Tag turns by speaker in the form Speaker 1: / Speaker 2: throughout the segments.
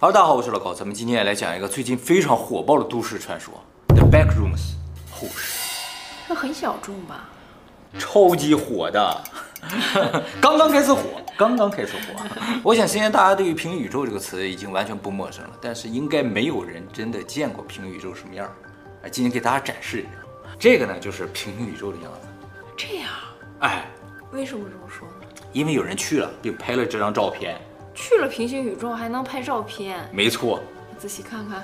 Speaker 1: 哈喽，大家好，我是老高，咱们今天来讲一个最近非常火爆的都市传说，The Backrooms 后室。
Speaker 2: 这很小众吧？
Speaker 1: 超级火的，刚刚开始火，刚刚开始火。我想现在大家对于平行宇宙这个词已经完全不陌生了，但是应该没有人真的见过平行宇宙什么样。哎，今天给大家展示一下，这个呢就是平行宇宙的样子。
Speaker 2: 这样？
Speaker 1: 哎，
Speaker 2: 为什么这么说呢？
Speaker 1: 因为有人去了，并拍了这张照片。
Speaker 2: 去了平行宇宙还能拍照片？
Speaker 1: 没错，
Speaker 2: 仔细看看，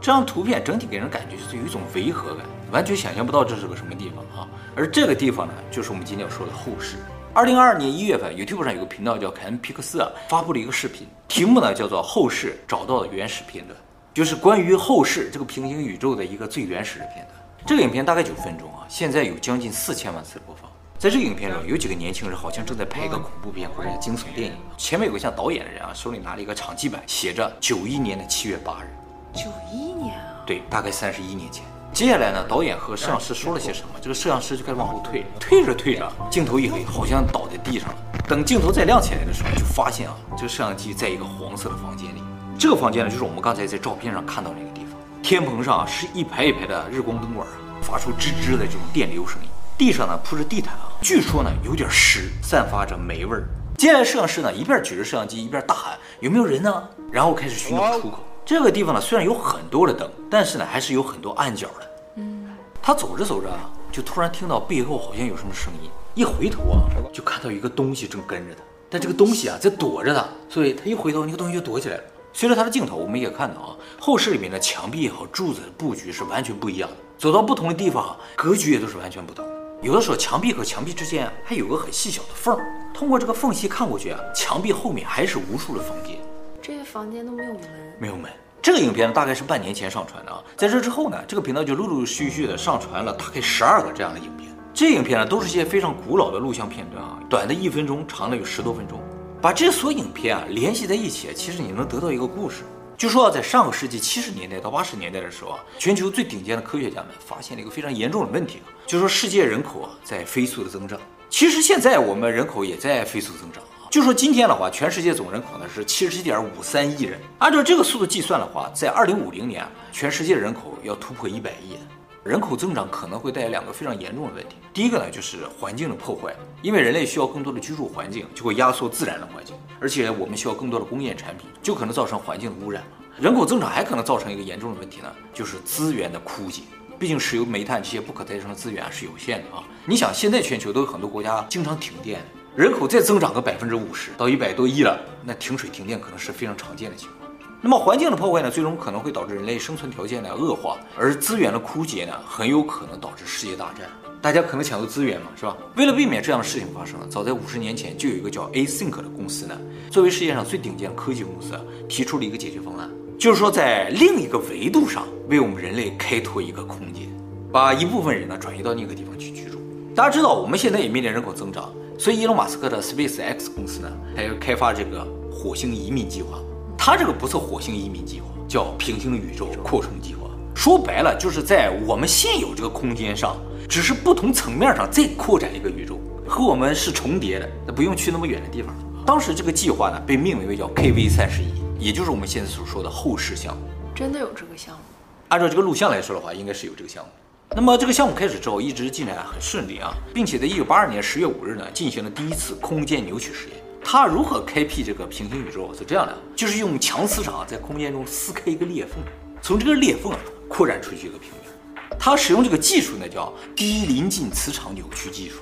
Speaker 1: 这张图片整体给人感觉就是有一种违和感，完全想象不到这是个什么地方啊。而这个地方呢，就是我们今天要说的后世。二零二二年一月份，YouTube 上有个频道叫凯恩皮克斯啊，发布了一个视频，题目呢叫做《后世找到的原始片段》，就是关于后世这个平行宇宙的一个最原始的片段。这个影片大概九分钟啊，现在有将近四千万次播放。在这个影片中，有几个年轻人好像正在拍一个恐怖片或者惊悚电影。前面有个像导演的人啊，手里拿了一个场记本，写着九一年的七月八日。
Speaker 2: 九一年啊？
Speaker 1: 对，大概三十一年前。接下来呢，导演和摄像师说了些什么？这个摄像师就开始往后退，退着退着，镜头一黑，好像倒在地上了。等镜头再亮起来的时候，就发现啊，这个摄像机在一个黄色的房间里。这个房间呢，就是我们刚才在照片上看到那个地方。天棚上是一排一排的日光灯管啊，发出吱吱的这种电流声音。地上呢铺着地毯啊，据说呢有点湿，散发着霉味儿。接下来摄像师呢一边举着摄像机一边大喊：“有没有人呢？”然后开始寻找出口。这个地方呢虽然有很多的灯，但是呢还是有很多暗角的。嗯，他走着走着啊，就突然听到背后好像有什么声音，一回头啊就看到一个东西正跟着他，但这个东西啊在躲着他，所以他一回头那个东西就躲起来了。随着他的镜头，我们也看到啊，后室里面的墙壁也好，柱子的布局是完全不一样的。走到不同的地方，格局也都是完全不同。有的时候墙壁和墙壁之间还有个很细小的缝，通过这个缝隙看过去啊，墙壁后面还是无数的房间。
Speaker 2: 这些房间都没有门，
Speaker 1: 没有门。这个影片呢，大概是半年前上传的啊，在这之后呢，这个频道就陆陆续续的上传了大概十二个这样的影片。这影片呢，都是一些非常古老的录像片段啊，短的一分钟，长的有十多分钟。把这所影片啊联系在一起，其实你能得到一个故事。据说啊在上个世纪七十年代到八十年代的时候啊，全球最顶尖的科学家们发现了一个非常严重的问题啊，就说世界人口啊在飞速的增长。其实现在我们人口也在飞速增长啊。就说今天的话，全世界总人口呢是七十七点五三亿人，按照这个速度计算的话，在二零五零年，全世界人口要突破一百亿。人口增长可能会带来两个非常严重的问题。第一个呢，就是环境的破坏，因为人类需要更多的居住环境，就会压缩自然的环境，而且我们需要更多的工业产品，就可能造成环境的污染。人口增长还可能造成一个严重的问题呢，就是资源的枯竭。毕竟石油、煤炭这些不可再生的资源是有限的啊。你想，现在全球都有很多国家经常停电，人口再增长个百分之五十到一百多亿了，那停水停电可能是非常常见的情况。那么环境的破坏呢，最终可能会导致人类生存条件的恶化，而资源的枯竭呢，很有可能导致世界大战。大家可能抢夺资源嘛，是吧？为了避免这样的事情发生，早在五十年前就有一个叫 Async 的公司呢，作为世界上最顶尖的科技公司，提出了一个解决方案，就是说在另一个维度上为我们人类开拓一个空间，把一部分人呢转移到那个地方去居住。大家知道，我们现在也面临人口增长，所以伊隆马斯克的 SpaceX 公司呢，还要开发这个火星移民计划。他这个不是火星移民计划，叫平行宇宙扩充计划。说白了，就是在我们现有这个空间上，只是不同层面上再扩展一个宇宙，和我们是重叠的，那不用去那么远的地方。当时这个计划呢，被命名为叫 KV 三十一，也就是我们现在所说的后室项目。
Speaker 2: 真的有这个项目？
Speaker 1: 按照这个录像来说的话，应该是有这个项目。那么这个项目开始之后，一直进展很顺利啊，并且在一九八二年十月五日呢，进行了第一次空间扭曲实验。它如何开辟这个平行宇宙是这样的，就是用强磁场在空间中撕开一个裂缝，从这个裂缝啊扩展出去一个平面。它使用这个技术呢叫低临近磁场扭曲技术。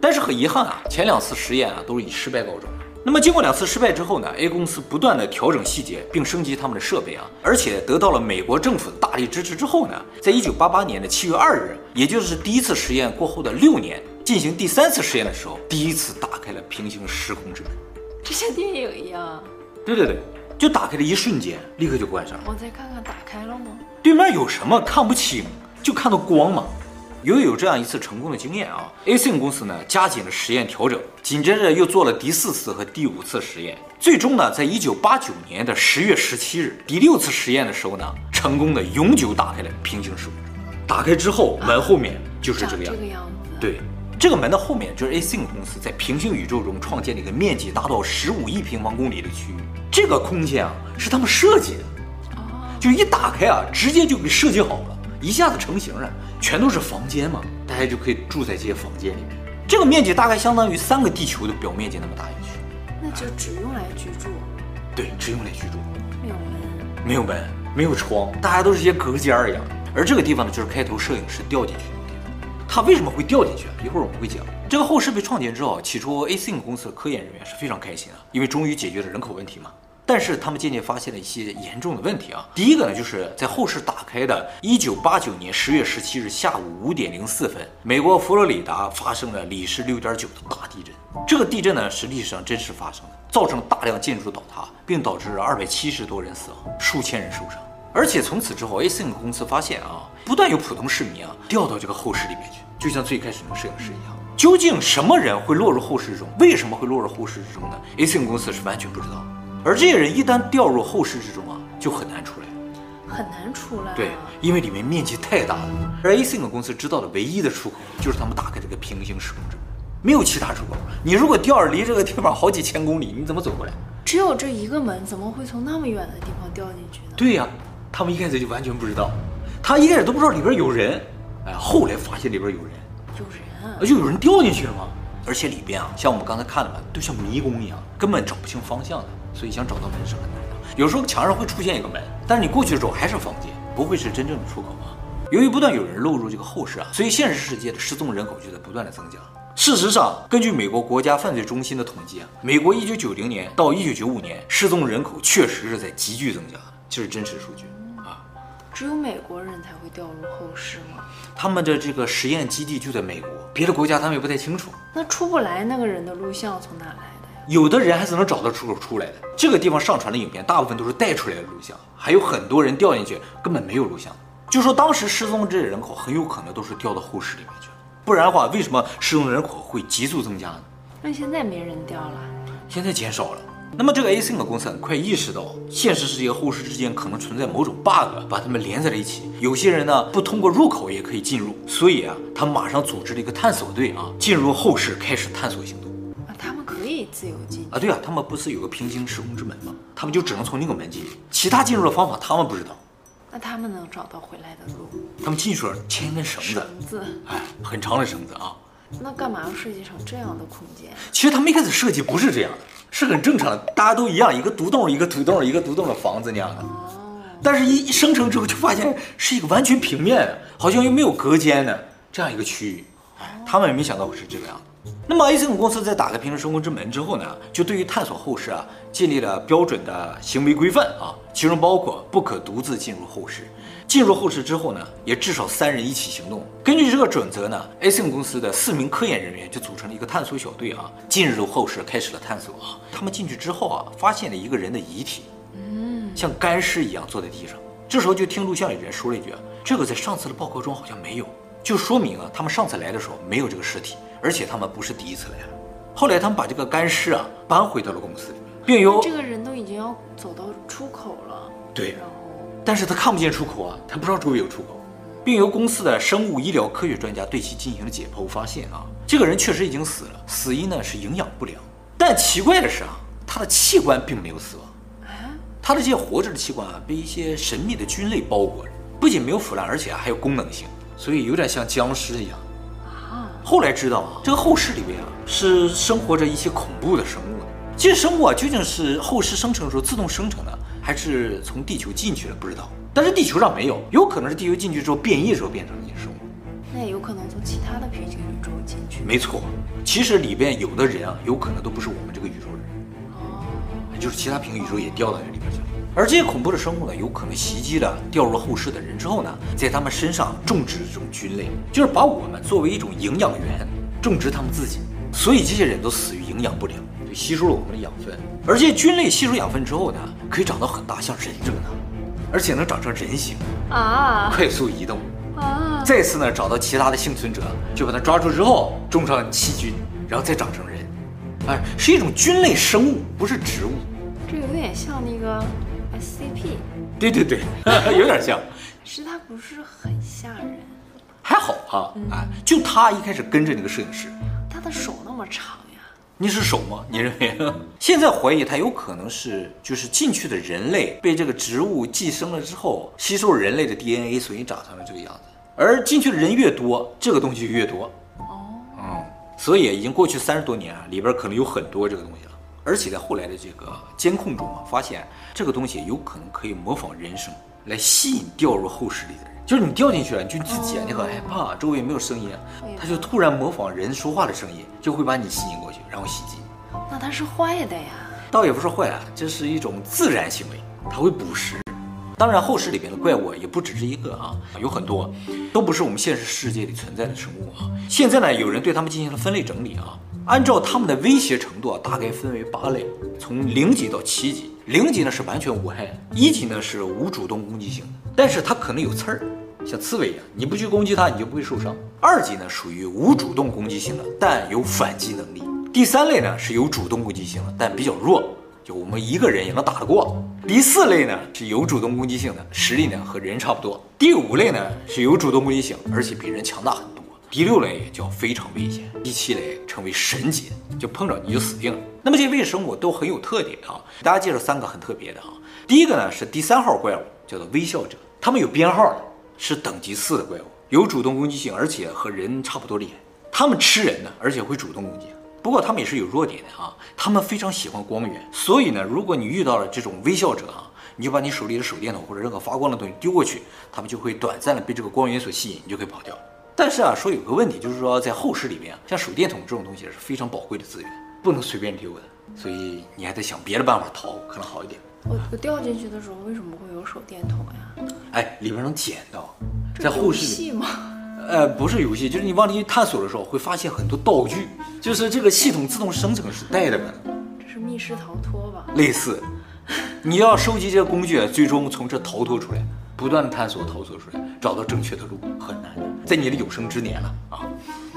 Speaker 1: 但是很遗憾啊，前两次实验啊都是以失败告终。那么经过两次失败之后呢，A 公司不断的调整细节并升级他们的设备啊，而且得到了美国政府的大力支持之后呢，在一九八八年的七月二日，也就是第一次实验过后的六年，进行第三次实验的时候，第一次打开了平行时空之门。
Speaker 2: 就像电影一样，
Speaker 1: 对对对，就打开的一瞬间，立刻就关上了。
Speaker 2: 我再看看，打开了吗？
Speaker 1: 对面有什么看不清，就看到光嘛。由于有这样一次成功的经验啊，Async 公司呢加紧了实验调整，紧接着又做了第四次和第五次实验，最终呢，在一九八九年的十月十七日，第六次实验的时候呢，成功的永久打开了平行时空。打开之后，门后面就是这个样子。
Speaker 2: 这个样子。
Speaker 1: 对。这个门的后面就是 A. Sing 公司在平行宇宙中创建了一个面积达到十五亿平方公里的区域。这个空间啊是他们设计的，就一打开啊，直接就给设计好了，一下子成型了，全都是房间嘛，大家就可以住在这些房间里面。这个面积大概相当于三个地球的表面积那么大一个区。
Speaker 2: 那就只用来居住。
Speaker 1: 对，只用来居住。
Speaker 2: 没有门。
Speaker 1: 没有门，没有窗，大家都是一些隔间儿一样。而这个地方呢，就是开头摄影师掉进去的地方。他为什么会掉进去？一会儿我们会讲。这个后室被创建之后，起初 Async 公司的科研人员是非常开心啊，因为终于解决了人口问题嘛。但是他们渐渐发现了一些严重的问题啊。第一个呢，就是在后室打开的1989年10月17日下午5点04分，美国佛罗里达发生了里氏6.9的大地震。这个地震呢是历史上真实发生的，造成大量建筑倒塌，并导致270多人死亡，数千人受伤。而且从此之后，Async 公司发现啊，不断有普通市民啊掉到这个后室里面去，就像最开始那个摄影师一样。究竟什么人会落入后室之中？为什么会落入后室之中呢？Async 公司是完全不知道。而这些人一旦掉入后室之中啊，就很难出来，
Speaker 2: 很难出来。
Speaker 1: 对，因为里面面积太大了。而 Async 公司知道的唯一的出口，就是他们打开这个平行时空之门，没有其他出口。你如果掉着离这个地方好几千公里，你怎么走过来？
Speaker 2: 只有这一个门，怎么会从那么远的地方掉进去呢？
Speaker 1: 对呀。他们一开始就完全不知道，他一开始都不知道里边有人，哎，后来发现里边有人，
Speaker 2: 有人啊，
Speaker 1: 就有人掉进去了吗？而且里边啊，像我们刚才看的嘛，都像迷宫一样，根本找不清方向的，所以想找到门是很难的。有时候墙上会出现一个门，但是你过去的时候还是房间，不会是真正的出口啊。由于不断有人落入这个后室啊，所以现实世界的失踪人口就在不断的增加。事实上，根据美国国家犯罪中心的统计啊，美国一九九零年到一九九五年失踪人口确实是在急剧增加，这是真实数据啊。
Speaker 2: 只有美国人才会掉入后室吗？
Speaker 1: 他们的这个实验基地就在美国，别的国家他们也不太清楚。
Speaker 2: 那出不来那个人的录像从哪来？
Speaker 1: 有的人还是能找到出口出来的。这个地方上传的影片大部分都是带出来的录像，还有很多人掉进去根本没有录像。就说当时失踪这些人口很有可能都是掉到后室里面去了，不然的话，为什么失踪人口会急速增加呢？
Speaker 2: 那现在没人掉了？
Speaker 1: 现在减少了。那么这个 Async 公司很快意识到，现实世界和后室之间可能存在某种 bug，把他们连在了一起。有些人呢不通过入口也可以进入，所以啊，他马上组织了一个探索队啊，进入后室开始探索行
Speaker 2: 动。自由进
Speaker 1: 啊？对啊，他们不是有个平行时空之门吗？他们就只能从那个门进，其他进入的方法他们不知道。
Speaker 2: 那他们能找到回来的路？
Speaker 1: 他们进去了，牵一根绳子，
Speaker 2: 绳子，
Speaker 1: 哎，很长的绳子啊。
Speaker 2: 那干嘛要设计成这样的空间？
Speaker 1: 其实他们一开始设计不是这样的。是很正常的，大家都一样，一个独栋一个独栋一个独栋的房子那样的。哦但是，一一生成之后就发现是一个完全平面的，好像又没有隔间的这样一个区域。哎，他们也没想到会是这个样的。那么，Async 公司在打开平行时空之门之后呢，就对于探索后世啊，建立了标准的行为规范啊，其中包括不可独自进入后世。进入后世之后呢，也至少三人一起行动。根据这个准则呢，Async 公司的四名科研人员就组成了一个探索小队啊，进入后世开始了探索啊。他们进去之后啊，发现了一个人的遗体，嗯，像干尸一样坐在地上。这时候就听录像里人说了一句啊：“这个在上次的报告中好像没有，就说明啊，他们上次来的时候没有这个尸体，而且他们不是第一次来了。”后来他们把这个干尸啊搬回到了公司里面，并由
Speaker 2: 这个人都已经要走到出口了，
Speaker 1: 对。但是他看不见出口啊，他不知道周围有出口，并由公司的生物医疗科学专家对其进行了解剖，发现啊，这个人确实已经死了，死因呢是营养不良。但奇怪的是啊，他的器官并没有死亡啊，他的这些活着的器官啊，被一些神秘的菌类包裹着，不仅没有腐烂，而且啊还有功能性，所以有点像僵尸一样。啊，后来知道啊，这个后室里边啊是生活着一些恐怖的生物的，这些生物啊究竟是后室生成的时候自动生成的。还是从地球进去了，不知道。但是地球上没有，有可能是地球进去之后变异的时候变成了这些生物。
Speaker 2: 那也有可能从其他的平行宇宙进去。
Speaker 1: 没错，其实里边有的人啊，有可能都不是我们这个宇宙人，哦，就是其他平行宇宙也掉到这里边去了。而这些恐怖的生物呢，有可能袭击了掉入后室的人之后呢，在他们身上种植这种菌类，就是把我们作为一种营养源，种植他们自己。所以这些人都死于营养不良，就吸收了我们的养分。而这些菌类吸收养分之后呢，可以长到很大，像人这么大，而且能长成人形啊，快速移动啊。再次呢，找到其他的幸存者，就把它抓住之后种上细菌，然后再长成人。哎，是一种菌类生物，不是植物。
Speaker 2: 这有点像那个 SCP。
Speaker 1: 对对对，有点像。
Speaker 2: 是他不是很吓人。
Speaker 1: 还好啊，哎，就他一开始跟着那个摄影师，
Speaker 2: 他的手那么长呀？
Speaker 1: 你是手吗？你认为？现在怀疑他有可能是就是进去的人类被这个植物寄生了之后，吸收了人类的 DNA，所以长成了这个样子。而进去的人越多，这个东西就越多。哦，嗯，所以已经过去三十多年啊，里边可能有很多这个东西了。而且在后来的这个监控中啊，发现这个东西有可能可以模仿人声，来吸引掉入后室里的人。就是你掉进去了，你就自己啊，你很害怕，周围也没有声音，他就突然模仿人说话的声音，就会把你吸引过去，然后袭击。
Speaker 2: 那他是坏的呀？
Speaker 1: 倒也不是坏啊，这是一种自然行为，他会捕食。当然，后世里边的怪物也不只是一个啊，有很多，都不是我们现实世界里存在的生物啊。现在呢，有人对他们进行了分类整理啊，按照他们的威胁程度啊，大概分为八类，从零级到七级。零级呢是完全无害，一级呢是无主动攻击性，但是它可能有刺儿。像刺猬一样，你不去攻击它，你就不会受伤。二级呢属于无主动攻击性的，但有反击能力。第三类呢是有主动攻击性的，但比较弱，就我们一个人也能打得过。第四类呢是有主动攻击性的，实力呢和人差不多。第五类呢是有主动攻击性，而且比人强大很多。第六类也叫非常危险。第七类称为神级，就碰着你就死定了。那么这些微生物都很有特点啊，大家介绍三个很特别的啊。第一个呢是第三号怪物，叫做微笑者，他们有编号的。是等级四的怪物，有主动攻击性，而且和人差不多厉害。他们吃人呢，而且会主动攻击。不过他们也是有弱点的啊，他们非常喜欢光源。所以呢，如果你遇到了这种微笑者啊，你就把你手里的手电筒或者任何发光的东西丢过去，他们就会短暂的被这个光源所吸引，你就可以跑掉。但是啊，说有个问题，就是说在后室里面，像手电筒这种东西是非常宝贵的资源，不能随便丢的。所以你还得想别的办法逃，可能好一点。
Speaker 2: 我我掉进去的时候，为什么会有手电筒呀？
Speaker 1: 哎，里边能捡到，在后室
Speaker 2: 里。吗？
Speaker 1: 呃，不是游戏，就是你往里探索的时候会发现很多道具，就是这个系统自动生成是带的嘛。
Speaker 2: 这是密室逃脱吧？
Speaker 1: 类似，你要收集这些工具，最终从这逃脱出来，不断的探索逃脱出来，找到正确的路，很难的，在你的有生之年了啊。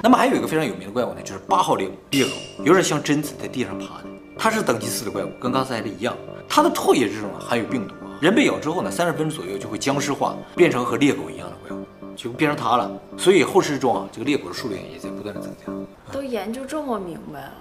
Speaker 1: 那么还有一个非常有名的怪物呢，就是八号猎猎狗，有点像贞子在地上爬的，它是等级四的怪物，跟刚才的一样。它的唾液之中含有病毒啊，人被咬之后呢，三十分钟左右就会僵尸化，变成和猎狗一样的怪物，就变成它了。所以后世中啊，这个猎狗的数量也在不断的增加。
Speaker 2: 都研究这么明白了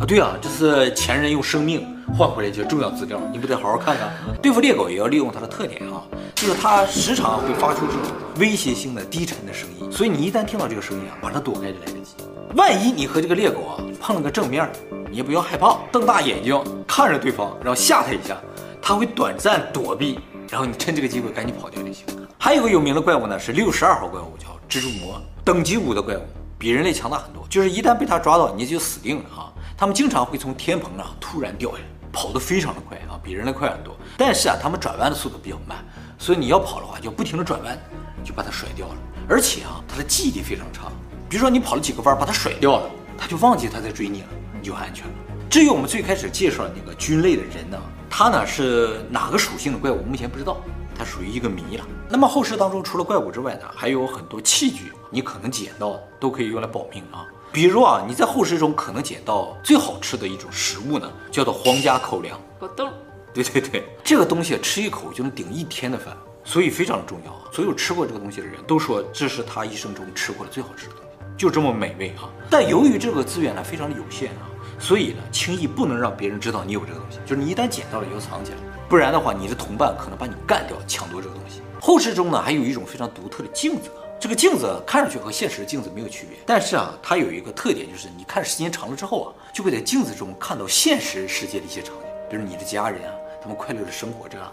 Speaker 1: 啊？对啊，这是前人用生命换回来一些重要资料，你不得好好看看？对付猎狗也要利用它的特点啊，就是它时常会发出这种威胁性的低沉的声音，所以你一旦听到这个声音啊，把它躲开就来得及。万一你和这个猎狗啊碰了个正面，你也不要害怕，瞪大眼睛看着对方，然后吓它一下，它会短暂躲避，然后你趁这个机会赶紧跑掉就行。还有个有名的怪物呢，是六十二号怪物，叫蜘蛛魔，等级五的怪物，比人类强大很多。就是一旦被他抓到，你就死定了啊！他们经常会从天棚上突然掉下来，跑得非常的快啊，比人类快很多。但是啊，他们转弯的速度比较慢，所以你要跑的话，就不停的转弯，就把它甩掉了。而且啊，它的记忆力非常差。比如说你跑了几个弯，把它甩掉了，他就忘记他在追你了，你就安全了。至于我们最开始介绍的那个菌类的人呢，他呢是哪个属性的怪物，目前不知道，它属于一个谜了。那么后世当中除了怪物之外呢，还有很多器具，你可能捡到都可以用来保命啊。比如啊，你在后世中可能捡到最好吃的一种食物呢，叫做皇家口粮
Speaker 2: 果冻。
Speaker 1: 对对对，这个东西吃一口就能顶一天的饭，所以非常重要啊。所有吃过这个东西的人都说，这是他一生中吃过的最好吃的。就这么美味啊！但由于这个资源呢非常的有限啊，所以呢轻易不能让别人知道你有这个东西。就是你一旦捡到了，就藏起来，不然的话，你的同伴可能把你干掉，抢夺这个东西。后世中呢还有一种非常独特的镜子，这个镜子看上去和现实的镜子没有区别，但是啊，它有一个特点，就是你看时间长了之后啊，就会在镜子中看到现实世界的一些场景，比如你的家人啊，他们快乐的生活着啊，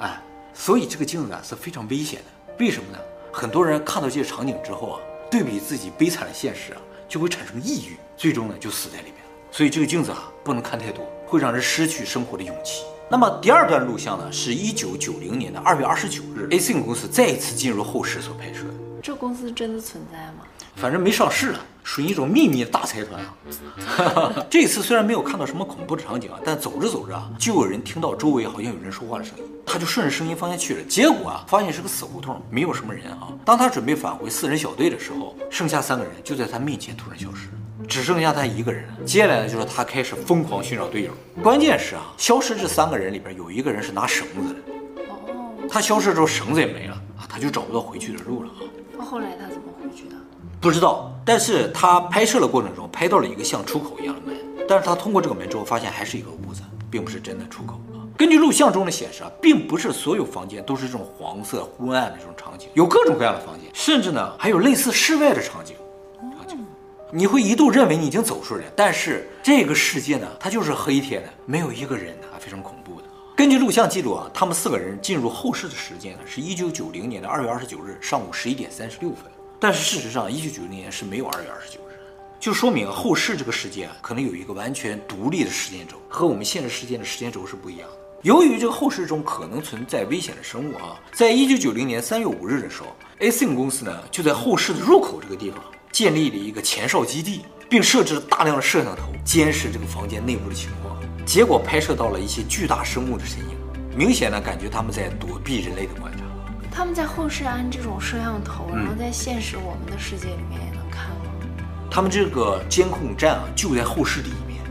Speaker 1: 哎，所以这个镜子啊是非常危险的。为什么呢？很多人看到这些场景之后啊。对比自己悲惨的现实啊，就会产生抑郁，最终呢就死在里面了。所以这个镜子啊不能看太多，会让人失去生活的勇气。那么第二段录像呢，是一九九零年的二月二十九日，AC 影公司再一次进入后室所拍摄
Speaker 2: 的。这公司真的存在吗？
Speaker 1: 反正没上市啊，属于一种秘密的大财团啊。这次虽然没有看到什么恐怖的场景啊，但走着走着啊，就有人听到周围好像有人说话的声音，他就顺着声音方向去了。结果啊，发现是个死胡同，没有什么人啊。当他准备返回四人小队的时候，剩下三个人就在他面前突然消失，只剩下他一个人。接下来呢，就是他开始疯狂寻找队友。关键是啊，消失这三个人里边有一个人是拿绳子的，哦他消失之后绳子也没了啊，他就找不到回去的路了啊。
Speaker 2: 那后来他怎么回去的？
Speaker 1: 不知道。但是他拍摄的过程中拍到了一个像出口一样的门，但是他通过这个门之后发现还是一个屋子，并不是真的出口。根据录像中的显示啊，并不是所有房间都是这种黄色昏暗的这种场景，有各种各样的房间，甚至呢还有类似室外的场景。场景，你会一度认为你已经走出来，但是这个世界呢，它就是黑天的，没有一个人的，非常恐怖的。根据录像记录啊，他们四个人进入后室的时间呢，是一九九零年的二月二十九日上午十一点三十六分。但是事实上，一九九零年是没有二月二十九日，就说明后室这个时间，可能有一个完全独立的时间轴，和我们现实时间的时间轴是不一样的。由于这个后室中可能存在危险的生物啊，在一九九零年三月五日的时候，Async 公司呢就在后室的入口这个地方建立了一个前哨基地，并设置了大量的摄像头监视这个房间内部的情况。结果拍摄到了一些巨大生物的身影，明显呢感觉他们在躲避人类的观察。
Speaker 2: 他们在后室安这种摄像头，然后在现实我们的世界里面也能看吗？
Speaker 1: 嗯、他们这个监控站啊就在后室里面。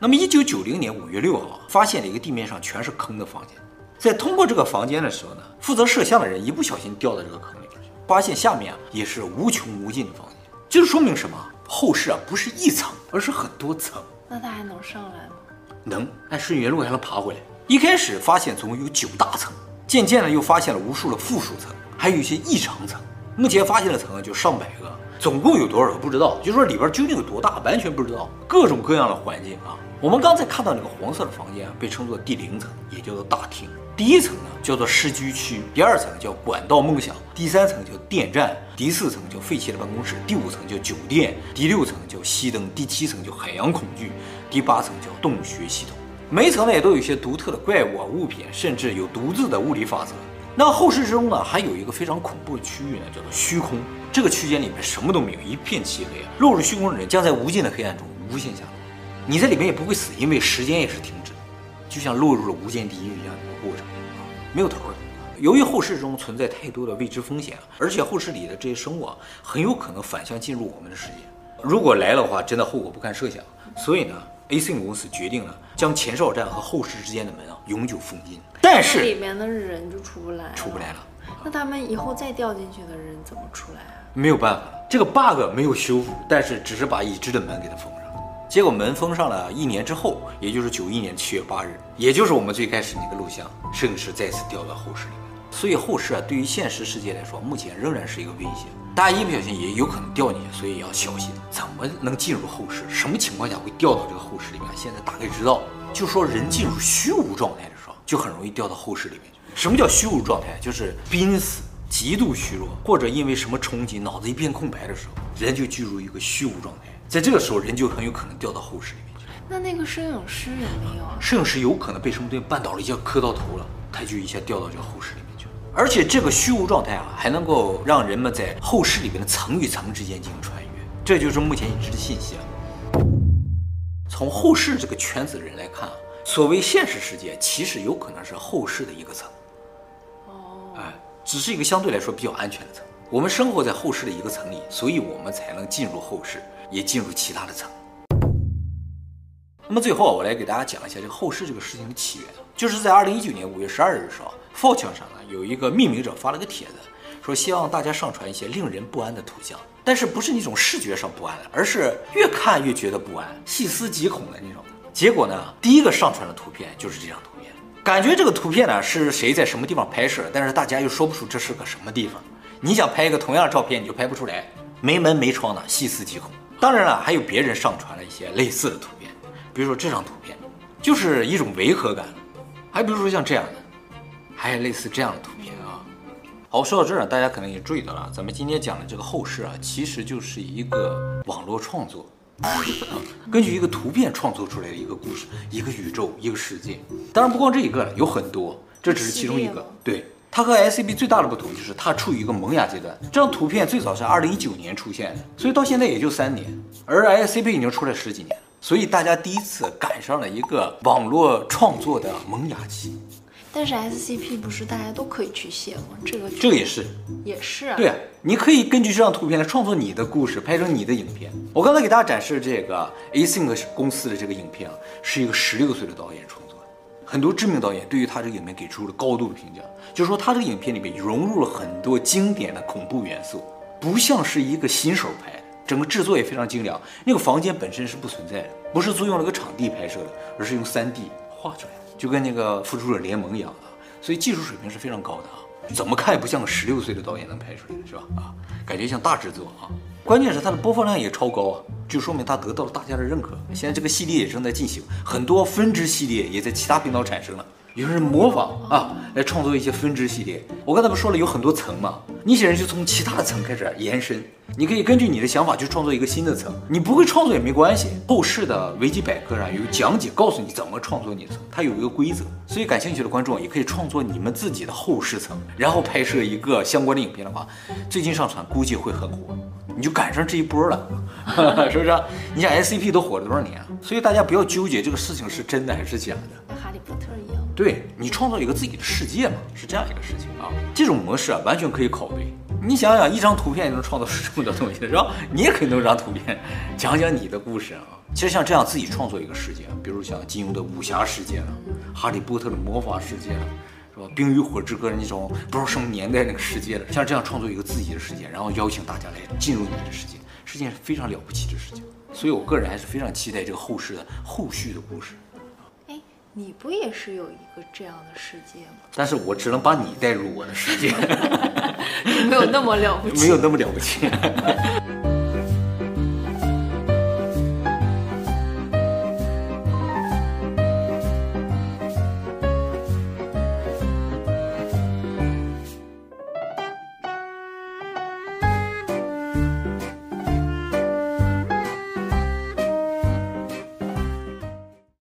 Speaker 1: 那么，一九九零年五月六号，发现了一个地面上全是坑的房间。在通过这个房间的时候呢，负责摄像的人一不小心掉到这个坑里边去，发现下面啊也是无穷无尽的房间。这就说明什么？后室啊不是一层，而是很多层。
Speaker 2: 那他还能上来吗？
Speaker 1: 能，按顺原路还能爬回来。一开始发现总共有九大层，渐渐的又发现了无数的附属层，还有一些异常层。目前发现的层就上百个，总共有多少个不知道，就说里边究竟有多大，完全不知道。各种各样的环境啊。我们刚才看到那个黄色的房间啊，被称作第零层，也叫做大厅。第一层呢叫做市居区，第二层叫管道梦想，第三层叫电站，第四层叫废弃的办公室，第五层叫酒店，第六层叫熄灯，第七层叫海洋恐惧，第八层叫洞穴系统。每一层呢也都有一些独特的怪物啊、物品，甚至有独自的物理法则。那后室之中呢，还有一个非常恐怖的区域呢，叫做虚空。这个区间里面什么都没有，一片漆黑。落入虚空的人将在无尽的黑暗中无限下落。你在里面也不会死，因为时间也是停止的，就像落入了无间地狱一样的一个过程，没有头的。由于后室中存在太多的未知风险，而且后室里的这些生物啊，很有可能反向进入我们的世界。如果来的话，真的后果不堪设想。所以呢，Async 公司决定了将前哨站和后室之间的门啊永久封禁。但是
Speaker 2: 里面的人就出不来，
Speaker 1: 出不来了。
Speaker 2: 那他们以后再掉进去的人怎么出来啊？
Speaker 1: 没有办法，这个 bug 没有修复，但是只是把已知的门给它封上。结果门封上了一年之后，也就是九一年七月八日，也就是我们最开始那个录像，摄影师再次掉到后室里面。所以后室啊，对于现实世界来说，目前仍然是一个威胁。大家一不小心也有可能掉进去，所以要小心。怎么能进入后室？什么情况下会掉到这个后室里面？现在大概知道，就说人进入虚无状态的时候，就很容易掉到后室里面去。什么叫虚无状态？就是濒死、极度虚弱，或者因为什么冲击，脑子一片空白的时候，人就进入一个虚无状态。在这个时候，人就很有可能掉到后室里面去。
Speaker 2: 那那个摄影师有没有啊？
Speaker 1: 摄影师有可能被什么东西绊倒了，一下磕到头了，他就一下掉到这个后室里面。而且这个虚无状态啊，还能够让人们在后世里边的层与层之间进行穿越。这就是目前已知的信息啊。从后世这个圈子的人来看啊，所谓现实世界其实有可能是后世的一个层。哦。哎，只是一个相对来说比较安全的层。我们生活在后世的一个层里，所以我们才能进入后世。也进入其他的层。那么最后，我来给大家讲一下这个后世这个事情的起源。就是在二零一九年五月十二日的时候，Fortune 上呢有一个命名者发了个帖子，说希望大家上传一些令人不安的图像，但是不是那种视觉上不安，而是越看越觉得不安、细思极恐的那种。结果呢，第一个上传的图片就是这张图片。感觉这个图片呢是谁在什么地方拍摄，但是大家又说不出这是个什么地方。你想拍一个同样的照片，你就拍不出来，没门没窗的，细思极恐。当然了，还有别人上传了一些类似的图，比如说这张图片，就是一种违和感。还比如说像这样的，还有类似这样的图片啊。好，说到这儿，大家可能也注意到了，咱们今天讲的这个后世啊，其实就是一个网络创作，根据一个图片创作出来的一个故事，一个宇宙，一个世界。当然不光这一个了，有很多，这只是其中一个。对。它和 SCP 最大的不同就是它处于一个萌芽阶段。这张图片最早是二零一九年出现的，所以到现在也就三年，而 SCP 已经出来十几年，所以大家第一次赶上了一个网络创作的萌芽期。
Speaker 2: 但是 SCP 不是大家都可以去写吗？这个
Speaker 1: 这个也是，
Speaker 2: 也是啊。
Speaker 1: 对啊，你可以根据这张图片来创作你的故事，拍成你的影片。我刚才给大家展示这个 Async 公司的这个影片啊，是一个十六岁的导演创作的。很多知名导演对于他这个影片给出了高度的评价，就是说他这个影片里面融入了很多经典的恐怖元素，不像是一个新手拍的，整个制作也非常精良。那个房间本身是不存在的，不是租用了个场地拍摄的，而是用 3D 画出来的，就跟那个《复仇者联盟》一样的，所以技术水平是非常高的啊。怎么看也不像个十六岁的导演能拍出来的，是吧？啊，感觉像大制作啊。关键是它的播放量也超高啊，就说明它得到了大家的认可。现在这个系列也正在进行，很多分支系列也在其他频道产生了。有人模仿啊，来创作一些分支系列。我刚才不说了，有很多层嘛，你写人就从其他的层开始延伸。你可以根据你的想法去创作一个新的层。你不会创作也没关系，后世的维基百科上有讲解，告诉你怎么创作你的层，它有一个规则。所以感兴趣的观众也可以创作你们自己的后世层，然后拍摄一个相关的影片的话，最近上传估计会很火，你就赶上这一波了，是不是？你想 SCP 都火了多少年啊？所以大家不要纠结这个事情是真的还是假的。
Speaker 2: 哈利波特一样。
Speaker 1: 对，你创造一个自己的世界嘛，是这样一个事情啊。这种模式啊，完全可以考虑。你想想，一张图片就能创造出这么多东西，是吧？你也可以弄张图片，讲讲你的故事啊。其实像这样自己创作一个世界，比如像金庸的武侠世界了，哈利波特的魔法世界了，是吧？冰与火之歌那种不知道什么年代那个世界了，像这样创作一个自己的世界，然后邀请大家来进入你的世界，是件非常了不起的事情。所以我个人还是非常期待这个后世的后续的故事。
Speaker 2: 你不也是有一个这样的世界吗？
Speaker 1: 但是我只能把你带入我的世界，
Speaker 2: 没有那么了不起，
Speaker 1: 没有那么了不起。